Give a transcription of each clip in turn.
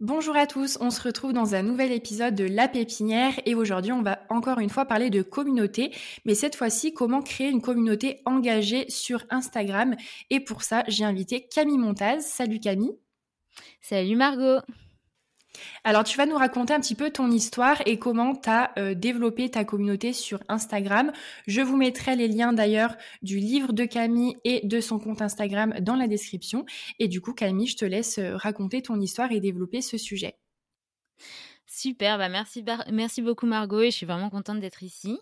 Bonjour à tous, on se retrouve dans un nouvel épisode de La Pépinière et aujourd'hui on va encore une fois parler de communauté, mais cette fois-ci comment créer une communauté engagée sur Instagram et pour ça j'ai invité Camille Montaz. Salut Camille. Salut Margot. Alors, tu vas nous raconter un petit peu ton histoire et comment tu as euh, développé ta communauté sur Instagram. Je vous mettrai les liens d'ailleurs du livre de Camille et de son compte Instagram dans la description. Et du coup, Camille, je te laisse euh, raconter ton histoire et développer ce sujet. Super, bah merci, beaucoup Margot et je suis vraiment contente d'être ici.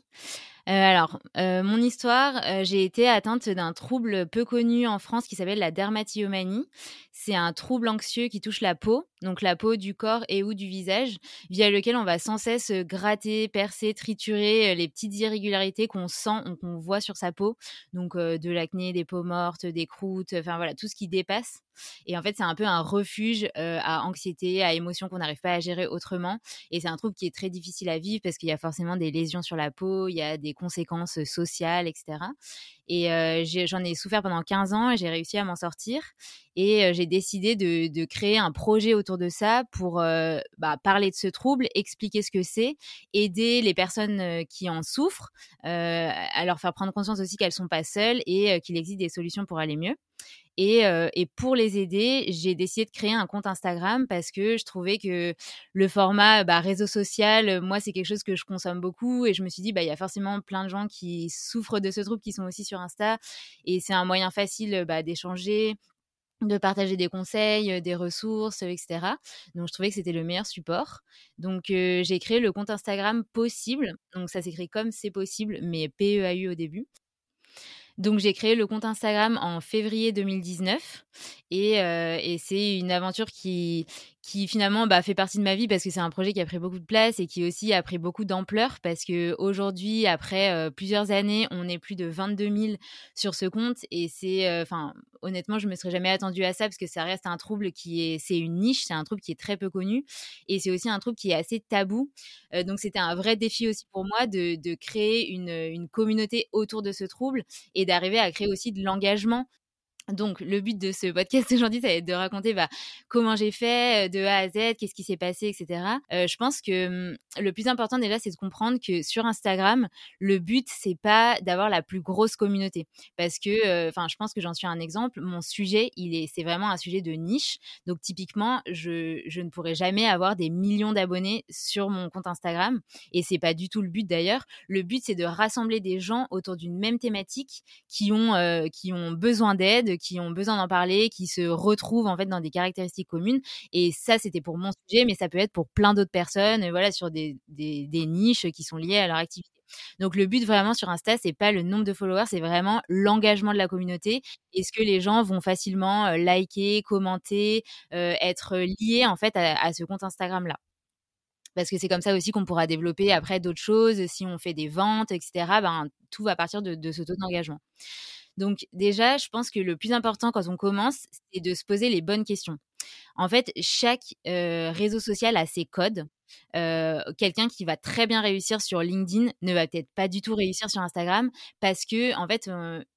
Euh, alors, mon histoire, j'ai été atteinte d'un trouble peu connu en France qui s'appelle la dermatillomanie. C'est un trouble anxieux qui touche la peau, donc la peau du corps et ou du visage, via lequel on va sans cesse gratter, percer, triturer les petites irrégularités qu'on sent, qu'on voit sur sa peau, donc de l'acné, des peaux mortes, des croûtes, enfin voilà, tout ce qui dépasse. Et en fait, c'est un peu un refuge à anxiété, à émotions qu'on n'arrive pas à gérer autrement. Et c'est un trouble qui est très difficile à vivre parce qu'il y a forcément des lésions sur la peau, il y a des conséquences sociales, etc. Et j'en ai, souffert pendant 15 ans et j'ai réussi à m'en sortir. Et j'ai décidé de, créer un projet autour de ça pour bah, parler de ce trouble, expliquer ce que c'est, aider les personnes qui en souffrent, à leur faire prendre conscience aussi qu'elles sont pas seules et qu'il existe des solutions pour aller mieux. Et, pour les aider, j'ai décidé de créer un compte Instagram parce que je trouvais que le format bah, réseau social, moi, c'est quelque chose que je consomme beaucoup. Et je me suis dit, bah, il y a forcément plein de gens qui souffrent de ce trouble qui sont aussi sur Insta. Et c'est un moyen facile bah, d'échanger, de partager des conseils, des ressources, etc. Donc je trouvais que c'était le meilleur support. Donc j'ai créé le compte Instagram Possible. Donc ça s'écrit comme c'est possible, mais P-E-A-U au début. Donc j'ai créé le compte Instagram en février 2019 et, et c'est une aventure qui, qui finalement bah, fait partie de ma vie parce que c'est un projet qui a pris beaucoup de place et qui aussi a pris beaucoup d'ampleur parce que aujourd'hui, après euh, plusieurs années, on est plus de 22 000 sur ce compte et c'est, euh, enfin, honnêtement, je me serais jamais attendue à ça parce que ça reste un trouble qui est, c'est une niche, c'est un trouble qui est très peu connu et c'est aussi un trouble qui est assez tabou. Euh, donc c'était un vrai défi aussi pour moi de, de créer une, une communauté autour de ce trouble et d'arriver à créer aussi de l'engagement donc, le but de ce podcast aujourd'hui, ça va être de raconter bah, comment j'ai fait de A à Z, qu'est-ce qui s'est passé, etc. Euh, je pense que mmh, le plus important déjà, c'est de comprendre que sur Instagram, le but, c'est pas d'avoir la plus grosse communauté, parce que, enfin, je pense que j'en suis un exemple. Mon sujet, il est, c'est vraiment un sujet de niche. Donc, typiquement, je, je ne pourrais jamais avoir des millions d'abonnés sur mon compte Instagram, et c'est pas du tout le but d'ailleurs. Le but, c'est de rassembler des gens autour d'une même thématique qui ont, qui ont besoin d'aide qui ont besoin d'en parler, qui se retrouvent en fait dans des caractéristiques communes. Et ça, c'était pour mon sujet, mais ça peut être pour plein d'autres personnes, voilà, sur des, niches qui sont liées à leur activité. Donc le but vraiment sur Insta, c'est pas le nombre de followers, c'est vraiment l'engagement de la communauté. Est-ce que les gens vont facilement euh, liker, commenter, euh, être liés en fait à, ce compte Instagram là parce que c'est comme ça aussi qu'on pourra développer après d'autres choses. Si on fait des ventes, etc., ben, tout va partir de ce taux d'engagement. Donc déjà, je pense que le plus important quand on commence, c'est de se poser les bonnes questions. En fait, chaque réseau social a ses codes. Quelqu'un qui va très bien réussir sur LinkedIn ne va peut-être pas du tout réussir sur Instagram parce que en fait,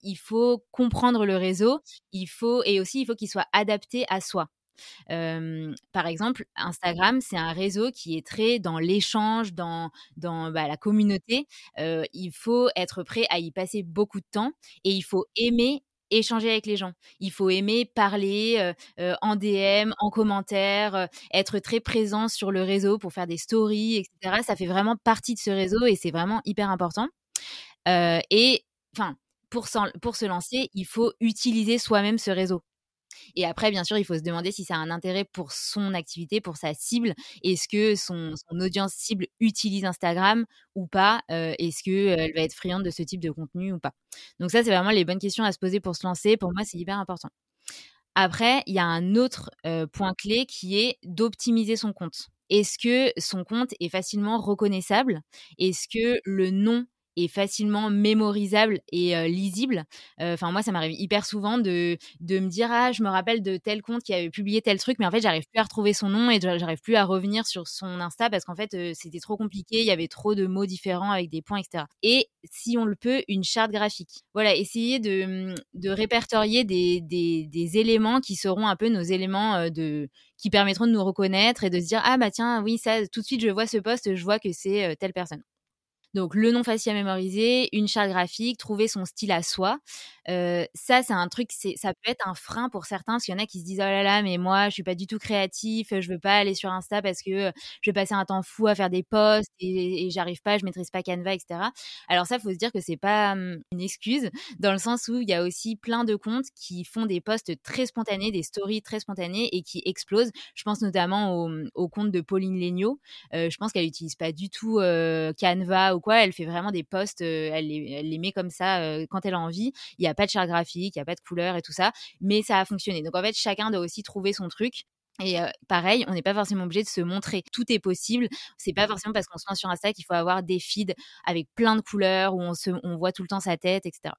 il faut comprendre le réseau. Il faut et aussi il faut qu'il soit adapté à soi par exemple, Instagram, c'est un réseau qui est très dans l'échange, dans, dans bah, la communauté. il faut être prêt à y passer beaucoup de temps et il faut aimer échanger avec les gens. Il faut aimer parler en DM, en commentaire, être très présent sur le réseau pour faire des stories, etc. Ça fait vraiment partie de ce réseau et c'est vraiment hyper important. et enfin, pour, pour se lancer, il faut utiliser soi-même ce réseau. Et après, bien sûr, il faut se demander si ça a un intérêt pour son activité, pour sa cible. Est-ce que son, audience cible utilise Instagram ou pas? Est-ce qu'elle va être friande de ce type de contenu ou pas? Donc ça, c'est vraiment les bonnes questions à se poser pour se lancer. Pour moi, c'est hyper important. Après, il y a un autre euh, point clé qui est d'optimiser son compte. Est-ce que son compte est facilement reconnaissable? Est-ce que le nom est facilement mémorisable et lisible. Enfin, moi, ça m'arrive hyper souvent de, de me dire Ah, je me rappelle de tel compte qui avait publié tel truc, mais en fait, j'arrive plus à retrouver son nom et j'arrive plus à revenir sur son Insta parce qu'en fait, c'était trop compliqué, il y avait trop de mots différents avec des points, etc. Et si on le peut, une charte graphique. Voilà, essayer de, de répertorier des, des, des éléments qui seront un peu nos éléments de qui permettront de nous reconnaître et de se dire ah bah tiens oui ça tout de suite je vois ce poste je vois que c'est telle personne donc le nom facile à mémoriser, une charte graphique, trouver son style à soi. Euh, ça, c'est un truc, ça peut être un frein pour certains, parce qu'il y en a qui se disent oh là là, mais moi, je suis pas du tout créatif, je veux pas aller sur Insta parce que je vais passer un temps fou à faire des posts et, j'arrive pas, je maîtrise pas Canva, etc. Alors ça, faut se dire que c'est pas une excuse, dans le sens où il y a aussi plein de comptes qui font des posts très spontanés, des stories très spontanées et qui explosent. Je pense notamment au, compte de Pauline Legnaud. Euh, je pense qu'elle utilise pas du tout euh, Canva ou quoi. Elle fait vraiment des posts, elle les, elle, les, met comme ça quand elle a envie. Il y a pas de charte graphique, il n'y a pas de couleur et tout ça, mais ça a fonctionné. Donc en fait, chacun doit aussi trouver son truc. Et pareil, on n'est pas forcément obligé de se montrer. Tout est possible. C'est pas forcément parce qu'on se lance sur Insta qu'il faut avoir des feeds avec plein de couleurs où on, se, on voit tout le temps sa tête, etc.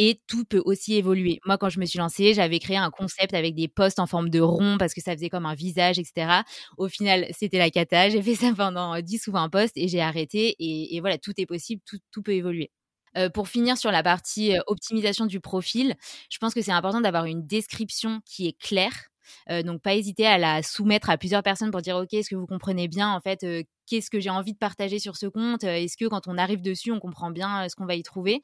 Et tout peut aussi évoluer. Moi, quand je me suis lancée, j'avais créé un concept avec des posts en forme de rond parce que ça faisait comme un visage, etc. Au final, c'était la cata. J'ai fait ça pendant 10 ou 20 posts et j'ai arrêté. Et, voilà, tout est possible, tout, peut évoluer. Euh, pour finir sur la partie euh, optimisation du profil, je pense que c'est important d'avoir une description qui est claire. Euh, donc pas hésiter à la soumettre à plusieurs personnes pour dire ok est-ce que vous comprenez bien en fait qu'est-ce que j'ai envie de partager sur ce compte Est-ce que quand on arrive dessus, on comprend bien ce qu'on va y trouver?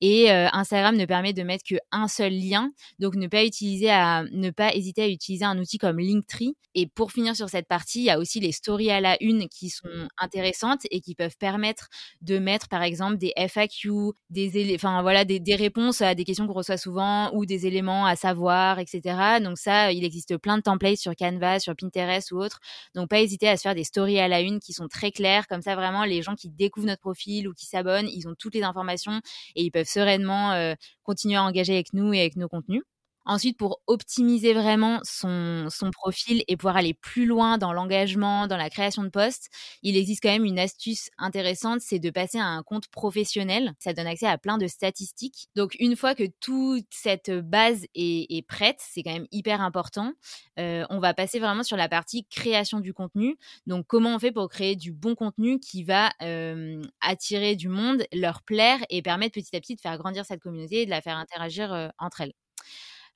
Et Instagram ne permet de mettre qu'un seul lien, donc ne pas utiliser ne pas hésiter à utiliser un outil comme Linktree. Et pour finir sur cette partie, il y a aussi les stories à la une qui sont intéressantes et qui peuvent permettre de mettre par exemple des FAQ, des enfin voilà des, réponses à des questions qu'on reçoit souvent ou des éléments à savoir, etc. Donc ça, il existe plein de templates sur Canva, sur Pinterest ou autres. Donc pas hésiter à se faire des stories à la une qui sont très clairs. Comme ça, vraiment, les gens qui découvrent notre profil ou qui s'abonnent, ils ont toutes les informations et ils peuvent sereinement euh, continuer à engager avec nous et avec nos contenus. Ensuite, pour optimiser vraiment son, profil et pouvoir aller plus loin dans l'engagement, dans la création de posts, il existe quand même une astuce intéressante, c'est de passer à un compte professionnel. Ça donne accès à plein de statistiques. Donc, une fois que toute cette base est, est prête, c'est quand même hyper important, euh, on va passer vraiment sur la partie création du contenu. Donc, comment on fait pour créer du bon contenu qui va euh, attirer du monde, leur plaire et permettre petit à petit de faire grandir cette communauté et de la faire interagir euh, entre elles?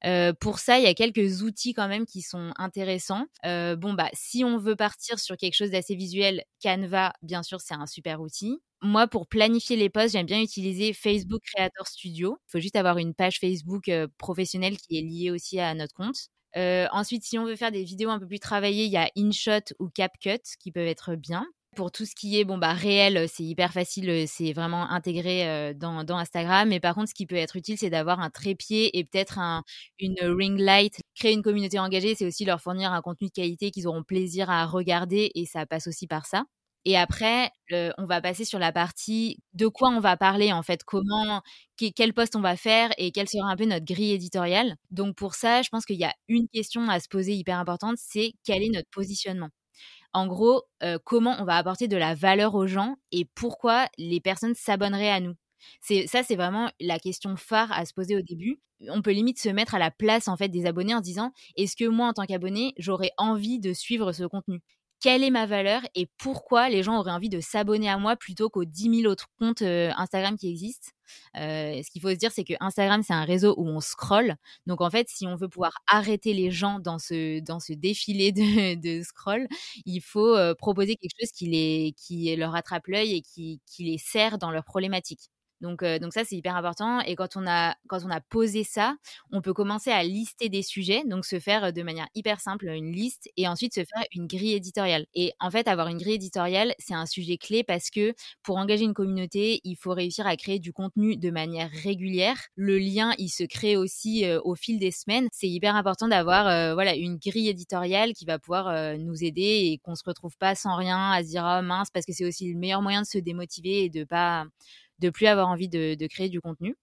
Euh, pour ça, il y a quelques outils quand même qui sont intéressants. Euh, bon, bah, si on veut partir sur quelque chose d'assez visuel, Canva, bien sûr, c'est un super outil. Moi, pour planifier les posts, j'aime bien utiliser Facebook Creator Studio. Il faut juste avoir une page Facebook euh, professionnelle qui est liée aussi à notre compte. ensuite, si on veut faire des vidéos un peu plus travaillées, il y a InShot ou CapCut qui peuvent être bien. Pour tout ce qui est bon bah réel, c'est hyper facile, c'est vraiment intégré dans, Instagram. Mais par contre, ce qui peut être utile, c'est d'avoir un trépied et peut-être un, une ring light. Créer une communauté engagée, c'est aussi leur fournir un contenu de qualité qu'ils auront plaisir à regarder et ça passe aussi par ça. Et après, on va passer sur la partie de quoi on va parler en fait, comment, quel poste on va faire et quelle sera un peu notre grille éditoriale. Donc pour ça, je pense qu'il y a une question à se poser hyper importante, c'est quel est notre positionnement? En gros, comment on va apporter de la valeur aux gens et pourquoi les personnes s'abonneraient à nous. C'est ça, c'est vraiment la question phare à se poser au début. On peut limite se mettre à la place en fait des abonnés en disant est-ce que moi en tant qu'abonné j'aurais envie de suivre ce contenu? Quelle est ma valeur et pourquoi les gens auraient envie de s'abonner à moi plutôt qu'aux 10 000 autres comptes euh, Instagram qui existent? Euh, ce qu'il faut se dire, c'est que Instagram, c'est un réseau où on scrolle. Donc, en fait, si on veut pouvoir arrêter les gens dans ce, dans ce défilé de, de scroll, il faut euh, proposer quelque chose qui, les, qui leur attrape l'œil et qui, qui les sert dans leurs problématiques. Donc, donc ça, c'est hyper important. Et quand on, a, quand on a posé ça, on peut commencer à lister des sujets, donc se faire de manière hyper simple une liste et ensuite se faire une grille éditoriale. Et en fait, avoir une grille éditoriale, c'est un sujet clé parce que pour engager une communauté, il faut réussir à créer du contenu de manière régulière. Le lien, il se crée aussi au fil des semaines. C'est hyper important d'avoir voilà une grille éditoriale qui va pouvoir nous aider et qu'on se retrouve pas sans rien à se dire oh mince parce que c'est aussi le meilleur moyen de se démotiver et de pas de plus avoir envie de, créer du contenu.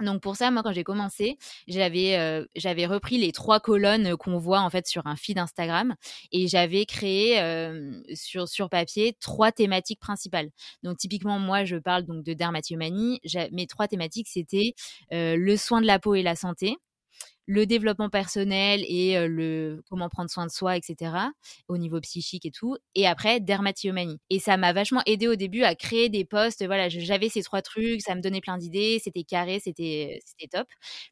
Donc pour ça, moi, quand j'ai commencé, j'avais euh, j'avais repris les trois colonnes qu'on voit en fait sur un feed Instagram et j'avais créé euh, sur sur papier trois thématiques principales. Donc typiquement, moi, je parle donc de dermatillomanie. Mes trois thématiques, c'était euh, le soin de la peau et la santé, le développement personnel et le comment prendre soin de soi, etc. au niveau psychique et tout. Et après, dermatillomanie. Et ça m'a vachement aidé au début à créer des posts. Voilà, j'avais ces trois trucs, ça me donnait plein d'idées, c'était carré, c'était top.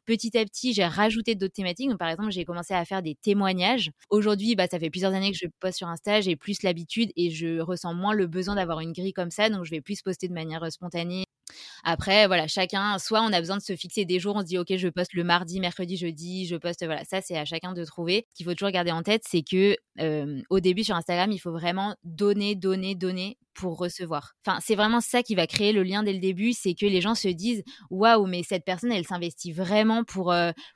Petit à petit, j'ai rajouté d'autres thématiques. Donc, par exemple, j'ai commencé à faire des témoignages. Aujourd'hui, bah, ça fait plusieurs années que je poste sur Insta, j'ai plus l'habitude et je ressens moins le besoin d'avoir une grille comme ça. Donc, je vais plus poster de manière spontanée après, voilà, chacun, soit on a besoin de se fixer des jours, on se dit, OK, je poste le mardi, mercredi, jeudi, je poste, voilà, ça, c'est à chacun de trouver. Ce qu'il faut toujours garder en tête, c'est que au début sur Instagram, il faut vraiment donner, donner, donner pour recevoir. Enfin, c'est vraiment ça qui va créer le lien dès le début, c'est que les gens se disent waouh, mais cette personne, elle s'investit vraiment pour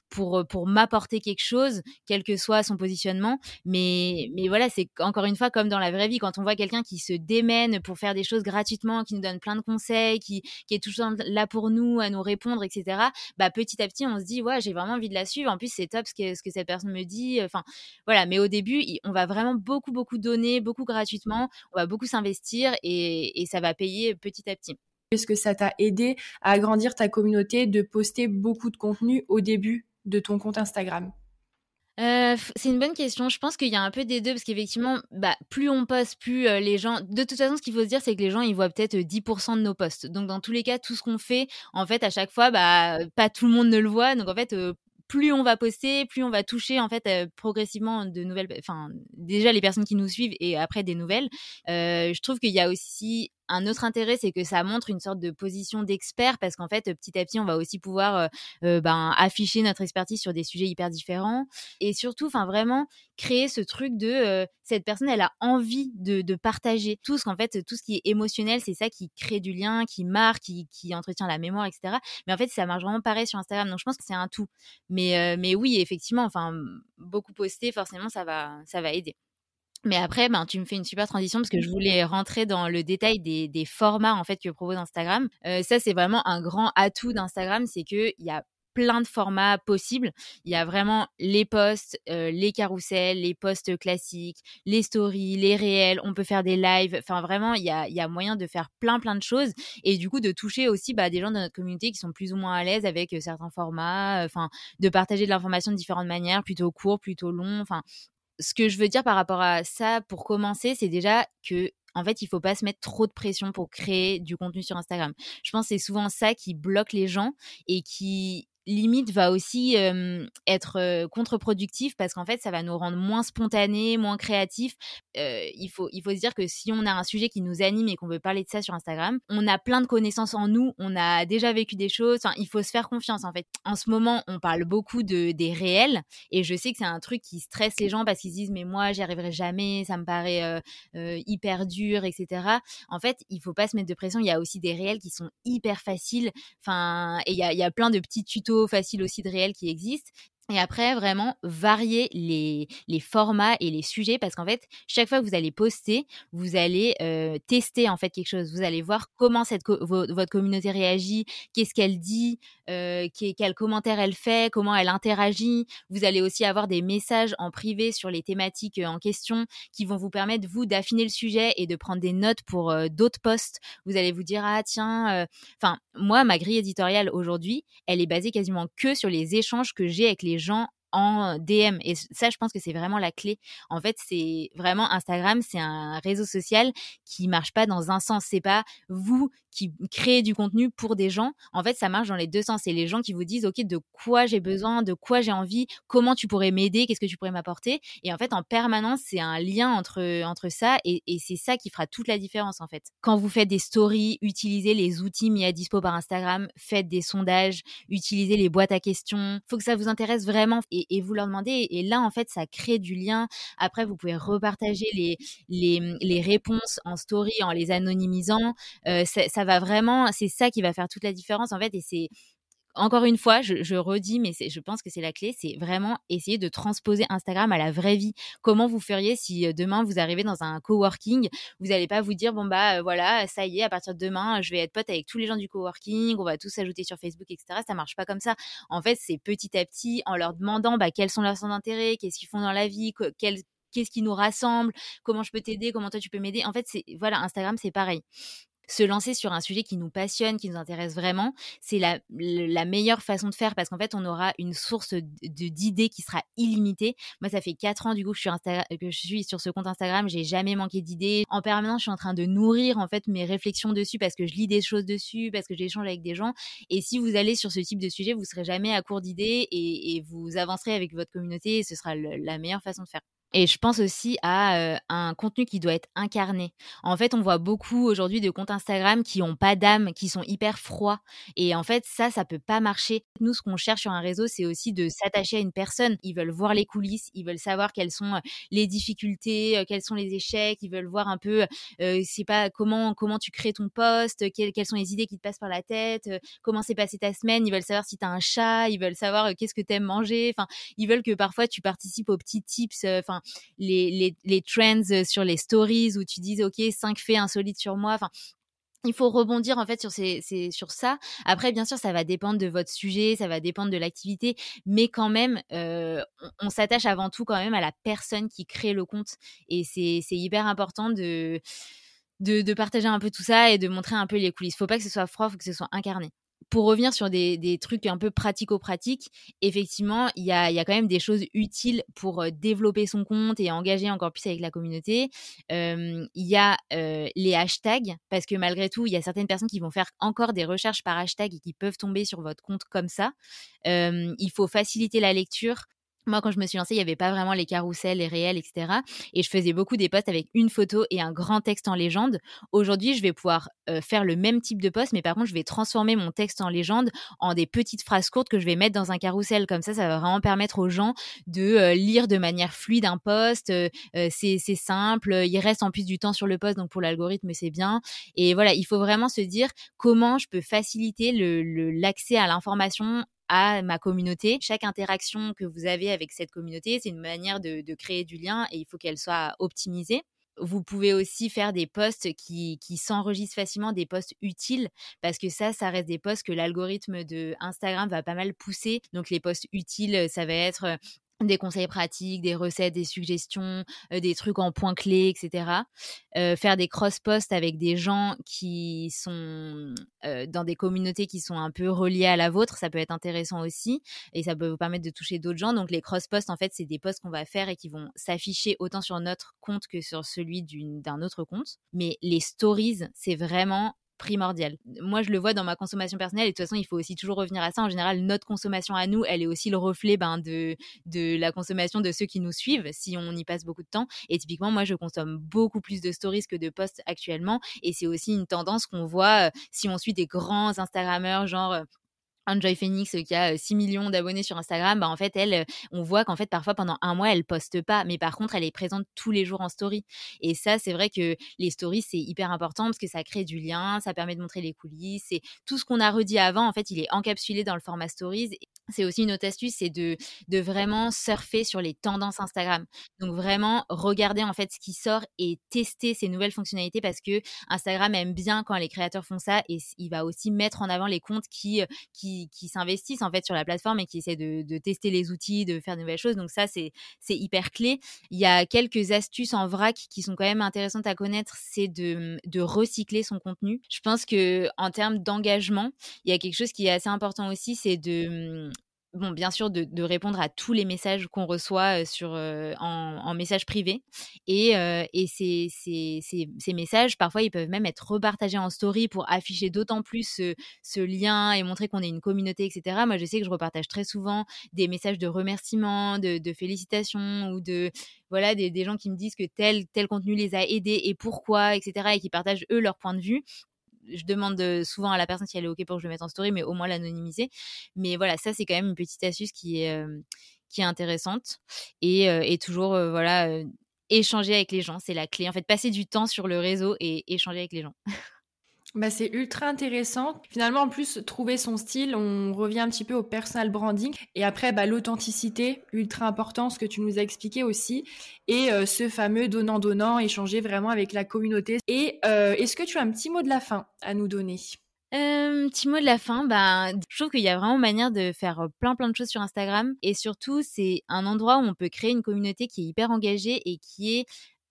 pour pour m'apporter quelque chose, quel que soit son positionnement. Mais mais voilà, c'est encore une fois comme dans la vraie vie, quand on voit quelqu'un qui se démène pour faire des choses gratuitement, qui nous donne plein de conseils, qui qui est toujours là pour nous, à nous répondre, etc. Bah petit à petit, on se dit ouais, j'ai vraiment envie de la suivre. En plus, c'est top ce que ce que cette personne me dit. Enfin voilà, mais au début, on va vraiment beaucoup beaucoup donner, beaucoup gratuitement, on va beaucoup s'investir et, ça va payer petit à petit. Est-ce que ça t'a aidé à agrandir ta communauté de poster beaucoup de contenu au début? De ton compte Instagram euh, c'est une bonne question. Je pense qu'il y a un peu des deux parce qu'effectivement, bah, plus on poste, plus euh, les gens. De toute façon, ce qu'il faut se dire, c'est que les gens, ils voient peut-être 10% de nos posts. Donc, dans tous les cas, tout ce qu'on fait, en fait, à chaque fois, bah, pas tout le monde ne le voit. Donc, en fait, euh, plus on va poster, plus on va toucher en fait euh, progressivement de nouvelles, enfin déjà les personnes qui nous suivent et après des nouvelles. Euh, je trouve qu'il y a aussi un autre intérêt, c'est que ça montre une sorte de position d'expert parce qu'en fait, petit à petit, on va aussi pouvoir euh, euh, ben, afficher notre expertise sur des sujets hyper différents et surtout, enfin vraiment créer ce truc de euh, cette personne, elle a envie de, partager tout ce qu'en fait, tout ce qui est émotionnel, c'est ça qui crée du lien, qui marque, qui, entretient la mémoire, etc. Mais en fait, ça marche vraiment pareil sur Instagram. Donc, je pense que c'est un tout. Mais, mais oui, effectivement, enfin, beaucoup poster, forcément, ça va, ça va aider. Mais après, ben, tu me fais une super transition parce que je voulais rentrer dans le détail des, des formats en fait que propose Instagram. Euh, ça, c'est vraiment un grand atout d'Instagram, c'est qu'il y a plein de formats possibles. Il y a vraiment les posts, euh, les carousels, les posts classiques, les stories, les réels. On peut faire des lives. Enfin, vraiment, il y a, y a moyen de faire plein, plein de choses et du coup de toucher aussi bah, des gens de notre communauté qui sont plus ou moins à l'aise avec euh, certains formats. Enfin, de partager de l'information de différentes manières, plutôt court, plutôt long. Enfin, ce que je veux dire par rapport à ça, pour commencer, c'est déjà que en fait, il faut pas se mettre trop de pression pour créer du contenu sur Instagram. Je pense que c'est souvent ça qui bloque les gens et qui limite va aussi être contre-productif parce qu'en fait ça va nous rendre moins spontanés, moins créatifs. il faut il faut se dire que si on a un sujet qui nous anime et qu'on veut parler de ça sur Instagram, on a plein de connaissances en nous, on a déjà vécu des choses. Il faut se faire confiance en fait. En ce moment, on parle beaucoup de des réels et je sais que c'est un truc qui stresse les gens parce qu'ils se disent mais moi j'y arriverai jamais, ça me paraît hyper dur, etc. En fait, il faut pas se mettre de pression. Il y a aussi des réels qui sont hyper faciles. Enfin, et il y a, y a plein de petits tutos facile aussi de réel qui existe. Et après, vraiment, varier les, les formats et les sujets parce qu'en fait, chaque fois que vous allez poster, vous allez euh, tester en fait quelque chose. Vous allez voir comment cette votre communauté réagit, qu'est-ce qu'elle dit, euh, quel commentaire elle fait, comment elle interagit. Vous allez aussi avoir des messages en privé sur les thématiques euh, en question qui vont vous permettre, vous, d'affiner le sujet et de prendre des notes pour euh, d'autres posts. Vous allez vous dire, ah tiens, enfin, moi, ma grille éditoriale aujourd'hui, elle est basée quasiment que sur les échanges que j'ai avec les gens en DM. Et ça, je pense que c'est vraiment la clé. En fait, c'est vraiment Instagram, c'est un réseau social qui marche pas dans un sens. C'est pas vous qui créez du contenu pour des gens. En fait, ça marche dans les deux sens. C'est les gens qui vous disent, OK, de quoi j'ai besoin, de quoi j'ai envie, comment tu pourrais m'aider, qu'est-ce que tu pourrais m'apporter. Et en fait, en permanence, c'est un lien entre, entre ça et, c'est ça qui fera toute la différence, en fait. Quand vous faites des stories, utilisez les outils mis à dispo par Instagram, faites des sondages, utilisez les boîtes à questions. Faut que ça vous intéresse vraiment et vous leur demandez. Et là, en fait, ça crée du lien. Après, vous pouvez repartager les, les, les réponses en story en les anonymisant. Euh, ça, ça va vraiment, c'est ça qui va faire toute la différence en fait. Et c'est encore une fois, je, redis, mais je pense que c'est la clé, c'est vraiment essayer de transposer Instagram à la vraie vie. Comment vous feriez si euh, demain vous arrivez dans un coworking, vous n'allez pas vous dire bon bah euh, voilà, ça y est, à partir de demain, je vais être pote avec tous les gens du coworking, on va tous s'ajouter sur Facebook, etc. Ça marche pas comme ça. En fait, c'est petit à petit en leur demandant bah, quels sont leurs centres d'intérêt, qu'est-ce qu'ils font dans la vie, qu'est-ce qui nous rassemble, comment je peux t'aider, comment toi tu peux m'aider. En fait, c'est voilà, Instagram, c'est pareil se lancer sur un sujet qui nous passionne, qui nous intéresse vraiment, c'est la, la, meilleure façon de faire parce qu'en fait, on aura une source d'idées qui sera illimitée. Moi, ça fait quatre ans du coup que je suis, que je suis sur ce compte Instagram, j'ai jamais manqué d'idées. En permanence, je suis en train de nourrir en fait mes réflexions dessus parce que je lis des choses dessus, parce que j'échange avec des gens. Et si vous allez sur ce type de sujet, vous serez jamais à court d'idées et, et, vous avancerez avec votre communauté et ce sera la meilleure façon de faire. Et je pense aussi à un contenu qui doit être incarné. En fait, on voit beaucoup aujourd'hui de comptes Instagram qui ont pas d'âme, qui sont hyper froids. Et en fait, ça, ça peut pas marcher. Nous, ce qu'on cherche sur un réseau, c'est aussi de s'attacher à une personne. Ils veulent voir les coulisses, ils veulent savoir quelles sont les difficultés, quels sont les échecs. Ils veulent voir un peu, euh, c'est pas comment comment tu crées ton poste, quelles, sont les idées qui te passent par la tête, comment s'est passée ta semaine. Ils veulent savoir si tu as un chat, ils veulent savoir qu'est-ce que tu aimes manger. Enfin, ils veulent que parfois tu participes aux petits tips. Enfin les, les, trends euh, sur les stories où tu dis, OK, 5 faits insolites sur moi. Enfin, il faut rebondir en fait sur, ces, sur ça. Après, bien sûr, ça va dépendre de votre sujet, ça va dépendre de l'activité, mais quand même, euh, on, s'attache avant tout quand même à la personne qui crée le compte. Et c'est hyper important de, de, de, partager un peu tout ça et de montrer un peu les coulisses. Faut pas que ce soit froid, faut que ce soit incarné pour revenir sur des, trucs un peu pratico-pratiques, effectivement, il y a, quand même des choses utiles pour euh, développer son compte et engager encore plus avec la communauté. Il y a euh, les hashtags, parce que malgré tout, il y a certaines personnes qui vont faire encore des recherches par hashtag et qui peuvent tomber sur votre compte comme ça. il faut faciliter la lecture. Moi, quand je me suis lancée, il n'y avait pas vraiment les carousels, les réels, etc. Et je faisais beaucoup des posts avec une photo et un grand texte en légende. Aujourd'hui, je vais pouvoir euh, faire le même type de post, mais par contre, je vais transformer mon texte en légende en des petites phrases courtes que je vais mettre dans un carrousel. Comme ça, ça va vraiment permettre aux gens de euh, lire de manière fluide un post. Euh, c'est simple. Il reste en plus du temps sur le post, donc pour l'algorithme, c'est bien. Et voilà, il faut vraiment se dire comment je peux faciliter l'accès à l'information à ma communauté. Chaque interaction que vous avez avec cette communauté, c'est une manière de, créer du lien et il faut qu'elle soit optimisée. Vous pouvez aussi faire des posts qui, qui s'enregistrent facilement, des posts utiles, parce que ça, ça reste des posts que l'algorithme de Instagram va pas mal pousser. Donc les posts utiles, ça va être des conseils pratiques, des recettes, des suggestions, euh, des trucs en points clés, etc. Euh, faire des cross-posts avec des gens qui sont euh, dans des communautés qui sont un peu reliées à la vôtre, ça peut être intéressant aussi et ça peut vous permettre de toucher d'autres gens. Donc les cross-posts, en fait, c'est des posts qu'on va faire et qui vont s'afficher autant sur notre compte que sur celui d'un autre compte. Mais les stories, c'est vraiment primordial. Moi, je le vois dans ma consommation personnelle et de toute façon, il faut aussi toujours revenir à ça. En général, notre consommation à nous, elle est aussi le reflet ben, de, de la consommation de ceux qui nous suivent si on y passe beaucoup de temps. Et typiquement, moi, je consomme beaucoup plus de stories que de posts actuellement et c'est aussi une tendance qu'on voit euh, si on suit des grands Instagrammeurs genre euh, Enjoy Phoenix qui a 6 millions d'abonnés sur Instagram, bah en fait, elle, on voit qu'en fait, parfois pendant un mois, elle poste pas, mais par contre, elle est présente tous les jours en story. Et ça, c'est vrai que les stories, c'est hyper important parce que ça crée du lien, ça permet de montrer les coulisses. Et tout ce qu'on a redit avant, en fait, il est encapsulé dans le format stories. C'est aussi une autre astuce, c'est de, de vraiment surfer sur les tendances Instagram. Donc vraiment regarder en fait ce qui sort et tester ces nouvelles fonctionnalités parce que Instagram aime bien quand les créateurs font ça et il va aussi mettre en avant les comptes qui, qui qui, s'investissent en fait sur la plateforme et qui essaient de, tester les outils, de faire de nouvelles choses. Donc ça, c'est hyper clé. Il y a quelques astuces en vrac qui sont quand même intéressantes à connaître, c'est de, de recycler son contenu. Je pense que en termes d'engagement, il y a quelque chose qui est assez important aussi, c'est de bon, bien sûr, de, répondre à tous les messages qu'on reçoit sur, en, en message privé. Et, et ces, ces, ces, messages, parfois, ils peuvent même être repartagés en story pour afficher d'autant plus ce, ce, lien et montrer qu'on est une communauté, etc. Moi, je sais que je repartage très souvent des messages de remerciements, de, de félicitations ou de voilà des, des, gens qui me disent que tel tel contenu les a aidés et pourquoi, etc. et qui partagent eux leur point de vue je demande souvent à la personne si elle est OK pour que je le mette en story, mais au moins l'anonymiser. Mais voilà, ça, c'est quand même une petite astuce qui est, qui est intéressante. Et, et toujours, voilà, échanger avec les gens, c'est la clé. En fait, passer du temps sur le réseau et échanger avec les gens. Bah, c'est ultra intéressant. Finalement, en plus, trouver son style, on revient un petit peu au personal branding. Et après, bah, l'authenticité, ultra important, ce que tu nous as expliqué aussi. Et euh, ce fameux donnant-donnant, échanger vraiment avec la communauté. Et euh, est-ce que tu as un petit mot de la fin à nous donner? Euh, petit mot de la fin, bah, je trouve qu'il y a vraiment manière de faire plein plein de choses sur Instagram et surtout c'est un endroit où on peut créer une communauté qui est hyper engagée et qui est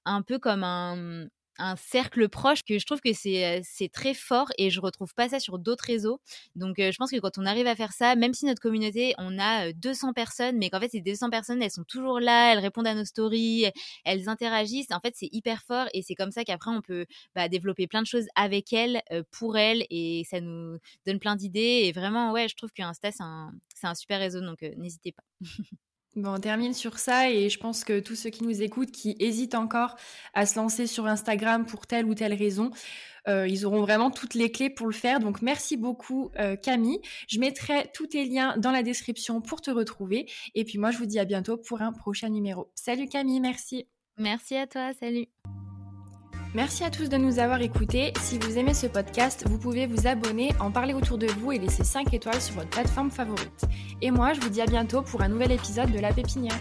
un peu comme un, un cercle proche que je trouve que c'est très fort et je retrouve pas ça sur d'autres réseaux. Donc je pense que quand on arrive à faire ça, même si notre communauté on a 200 personnes, mais qu'en fait ces 200 personnes elles sont toujours là, elles répondent à nos stories, elles interagissent. En fait c'est hyper fort et c'est comme ça qu'après on peut bah, développer plein de choses avec elles, pour elles et ça nous donne plein d'idées. Et vraiment ouais je trouve qu'Insta c'est un c'est un super réseau donc n'hésitez pas. Bon, on termine sur ça et je pense que tous ceux qui nous écoutent, qui hésitent encore à se lancer sur Instagram pour telle ou telle raison, euh, ils auront vraiment toutes les clés pour le faire. Donc merci beaucoup euh, Camille. Je mettrai tous tes liens dans la description pour te retrouver. Et puis moi, je vous dis à bientôt pour un prochain numéro. Salut Camille, merci. Merci à toi, salut. Merci à tous de nous avoir écoutés. Si vous aimez ce podcast, vous pouvez vous abonner, en parler autour de vous et laisser 5 étoiles sur votre plateforme favorite. Et moi, je vous dis à bientôt pour un nouvel épisode de La Pépinière.